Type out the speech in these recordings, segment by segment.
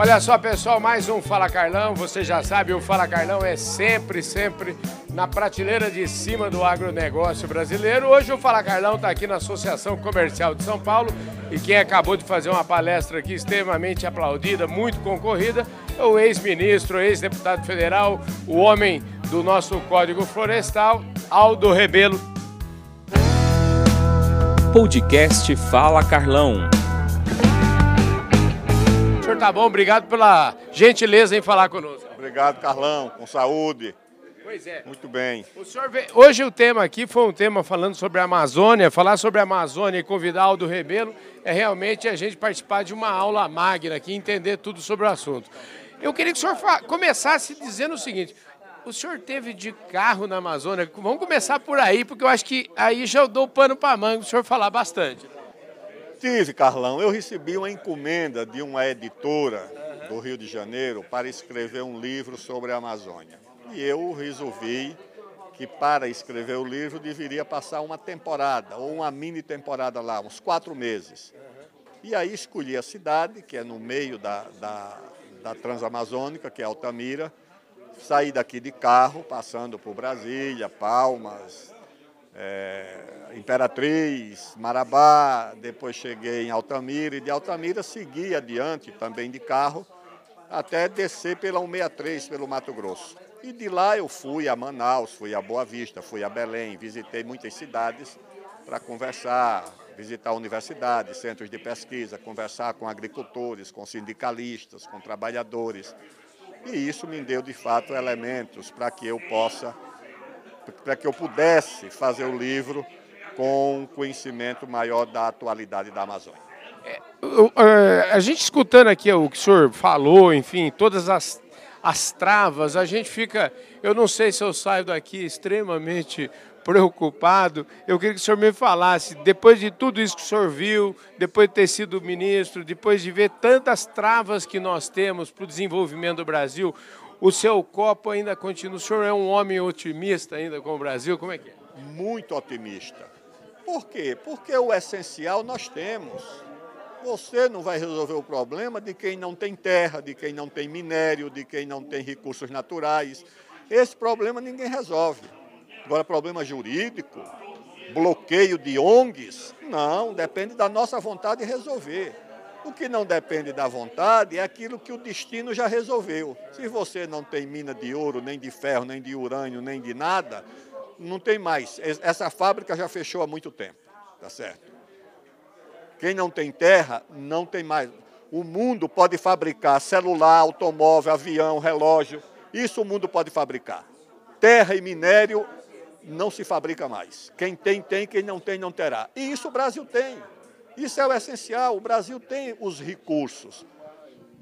Olha só, pessoal, mais um Fala Carlão. Você já sabe, o Fala Carlão é sempre, sempre na prateleira de cima do agronegócio brasileiro. Hoje o Fala Carlão está aqui na Associação Comercial de São Paulo e quem acabou de fazer uma palestra aqui extremamente aplaudida, muito concorrida, é o ex-ministro, ex-deputado federal, o homem do nosso Código Florestal, Aldo Rebelo. Podcast Fala Carlão tá bom, obrigado pela gentileza em falar conosco. Obrigado, Carlão, com saúde. Pois é. Muito bem. O senhor vê, hoje o tema aqui foi um tema falando sobre a Amazônia. Falar sobre a Amazônia e convidar Aldo Rebelo é realmente a gente participar de uma aula magna aqui, entender tudo sobre o assunto. Eu queria que o senhor começasse dizendo o seguinte: o senhor teve de carro na Amazônia? Vamos começar por aí, porque eu acho que aí já eu dou pano para manga o senhor falar bastante. Tive, Carlão. Eu recebi uma encomenda de uma editora do Rio de Janeiro para escrever um livro sobre a Amazônia. E eu resolvi que para escrever o livro deveria passar uma temporada, ou uma mini temporada lá, uns quatro meses. E aí escolhi a cidade, que é no meio da, da, da Transamazônica, que é Altamira. Saí daqui de carro, passando por Brasília, Palmas, é, Imperatriz, Marabá, depois cheguei em Altamira e de Altamira segui adiante também de carro até descer pela 163, pelo Mato Grosso. E de lá eu fui a Manaus, fui a Boa Vista, fui a Belém, visitei muitas cidades para conversar, visitar universidades, centros de pesquisa, conversar com agricultores, com sindicalistas, com trabalhadores. E isso me deu de fato elementos para que eu possa para que eu pudesse fazer o livro com um conhecimento maior da atualidade da Amazônia. É, é, a gente escutando aqui o que o senhor falou, enfim, todas as, as travas, a gente fica. Eu não sei se eu saio daqui extremamente preocupado. Eu queria que o senhor me falasse, depois de tudo isso que o senhor viu, depois de ter sido ministro, depois de ver tantas travas que nós temos para o desenvolvimento do Brasil, o seu copo ainda continua. O senhor é um homem otimista ainda com o Brasil? Como é que é? Muito otimista. Por quê? Porque o essencial nós temos. Você não vai resolver o problema de quem não tem terra, de quem não tem minério, de quem não tem recursos naturais. Esse problema ninguém resolve. Agora, problema jurídico, bloqueio de ONGs, não, depende da nossa vontade de resolver. O que não depende da vontade é aquilo que o destino já resolveu. Se você não tem mina de ouro, nem de ferro, nem de urânio, nem de nada, não tem mais. Essa fábrica já fechou há muito tempo, tá certo? Quem não tem terra, não tem mais. O mundo pode fabricar celular, automóvel, avião, relógio. Isso o mundo pode fabricar. Terra e minério não se fabrica mais. Quem tem, tem, quem não tem, não terá. E isso o Brasil tem. Isso é o essencial. O Brasil tem os recursos.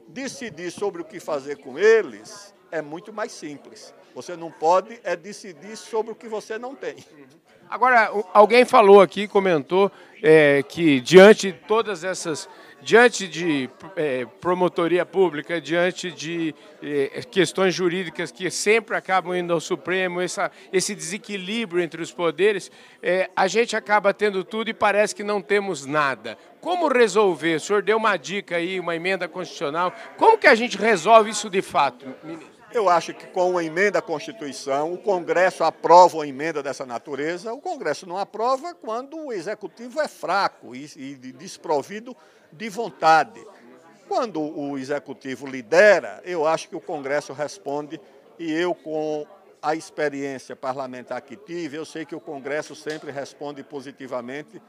Decidir sobre o que fazer com eles é muito mais simples. Você não pode é decidir sobre o que você não tem. Agora, alguém falou aqui, comentou é, que diante de todas essas diante de é, promotoria pública, diante de é, questões jurídicas que sempre acabam indo ao Supremo, essa, esse desequilíbrio entre os poderes, é, a gente acaba tendo tudo e parece que não temos nada. Como resolver? O senhor deu uma dica aí, uma emenda constitucional. Como que a gente resolve isso de fato, ministro? Eu acho que com uma emenda à Constituição, o Congresso aprova uma emenda dessa natureza, o Congresso não aprova quando o Executivo é fraco e, e desprovido de vontade. Quando o Executivo lidera, eu acho que o Congresso responde e eu, com a experiência parlamentar que tive, eu sei que o Congresso sempre responde positivamente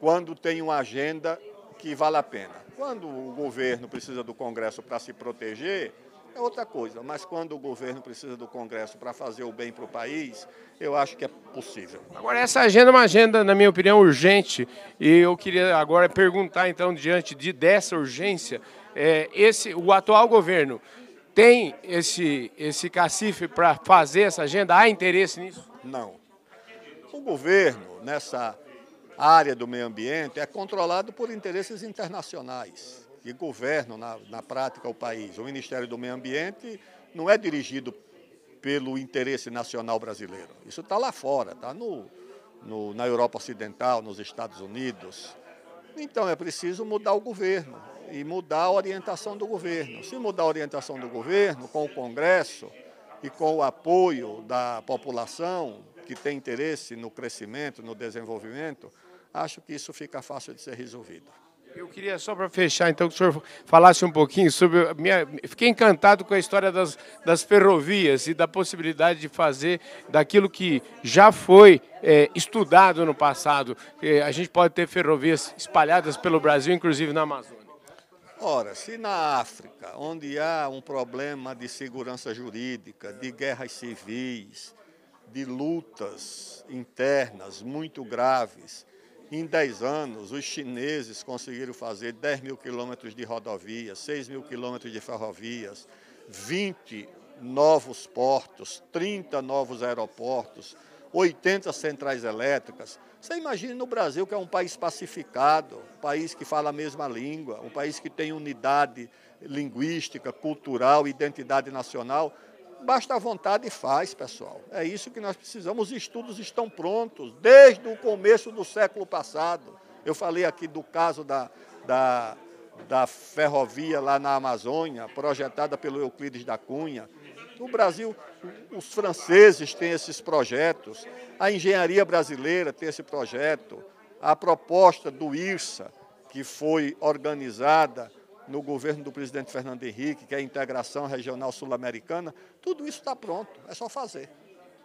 quando tem uma agenda que vale a pena. Quando o governo precisa do Congresso para se proteger, é outra coisa. Mas quando o governo precisa do Congresso para fazer o bem para o país, eu acho que é possível. Agora, essa agenda é uma agenda, na minha opinião, urgente. E eu queria agora perguntar, então, diante de, dessa urgência, é, esse, o atual governo tem esse, esse cacife para fazer essa agenda? Há interesse nisso? Não. O governo, nessa área do meio ambiente, é controlado por interesses internacionais que governam na, na prática o país. O Ministério do Meio Ambiente não é dirigido pelo interesse nacional brasileiro. Isso está lá fora, está no, no, na Europa Ocidental, nos Estados Unidos. Então é preciso mudar o governo. e mudar a orientação do governo. Se mudar a orientação do governo, com o Congresso e com o apoio da população que tem interesse no crescimento, no desenvolvimento, acho que isso fica fácil de ser resolvido. Eu queria só para fechar, então, que o senhor falasse um pouquinho sobre. Minha, fiquei encantado com a história das, das ferrovias e da possibilidade de fazer daquilo que já foi é, estudado no passado. É, a gente pode ter ferrovias espalhadas pelo Brasil, inclusive na Amazônia. Ora, se na África, onde há um problema de segurança jurídica, de guerras civis, de lutas internas muito graves, em 10 anos, os chineses conseguiram fazer 10 mil quilômetros de rodovias, 6 mil quilômetros de ferrovias, 20 novos portos, 30 novos aeroportos, 80 centrais elétricas. Você imagina no Brasil, que é um país pacificado, um país que fala a mesma língua, um país que tem unidade linguística, cultural, identidade nacional. Basta a vontade e faz, pessoal. É isso que nós precisamos. Os estudos estão prontos desde o começo do século passado. Eu falei aqui do caso da, da, da ferrovia lá na Amazônia, projetada pelo Euclides da Cunha. No Brasil, os franceses têm esses projetos, a engenharia brasileira tem esse projeto, a proposta do IRSA, que foi organizada no governo do presidente Fernando Henrique, que é a integração regional sul-americana, tudo isso está pronto, é só fazer.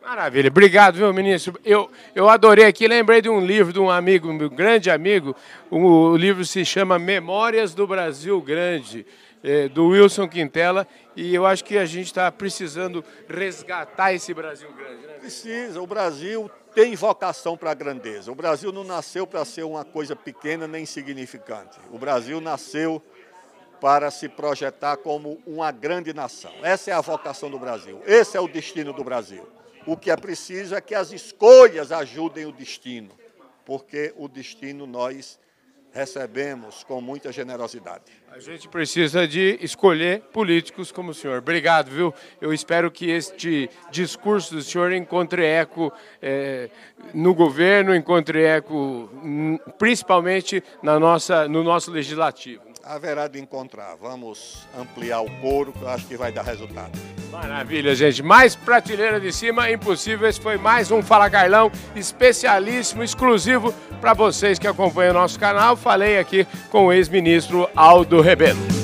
Maravilha, obrigado, viu, ministro? Eu, eu adorei aqui, lembrei de um livro de um amigo, um grande amigo, o, o livro se chama Memórias do Brasil Grande, é, do Wilson Quintela, e eu acho que a gente está precisando resgatar esse Brasil grande. Né? Precisa, o Brasil tem vocação para a grandeza. O Brasil não nasceu para ser uma coisa pequena nem insignificante. O Brasil nasceu para se projetar como uma grande nação. Essa é a vocação do Brasil, esse é o destino do Brasil. O que é preciso é que as escolhas ajudem o destino, porque o destino nós recebemos com muita generosidade. A gente precisa de escolher políticos como o senhor. Obrigado, viu? Eu espero que este discurso do senhor encontre eco é, no governo, encontre eco principalmente na nossa, no nosso legislativo haverá de encontrar. Vamos ampliar o couro, que eu acho que vai dar resultado. Maravilha, gente. Mais prateleira de cima, impossível. Esse foi mais um Fala Carlão, especialíssimo, exclusivo para vocês que acompanham o nosso canal. Falei aqui com o ex-ministro Aldo Rebelo.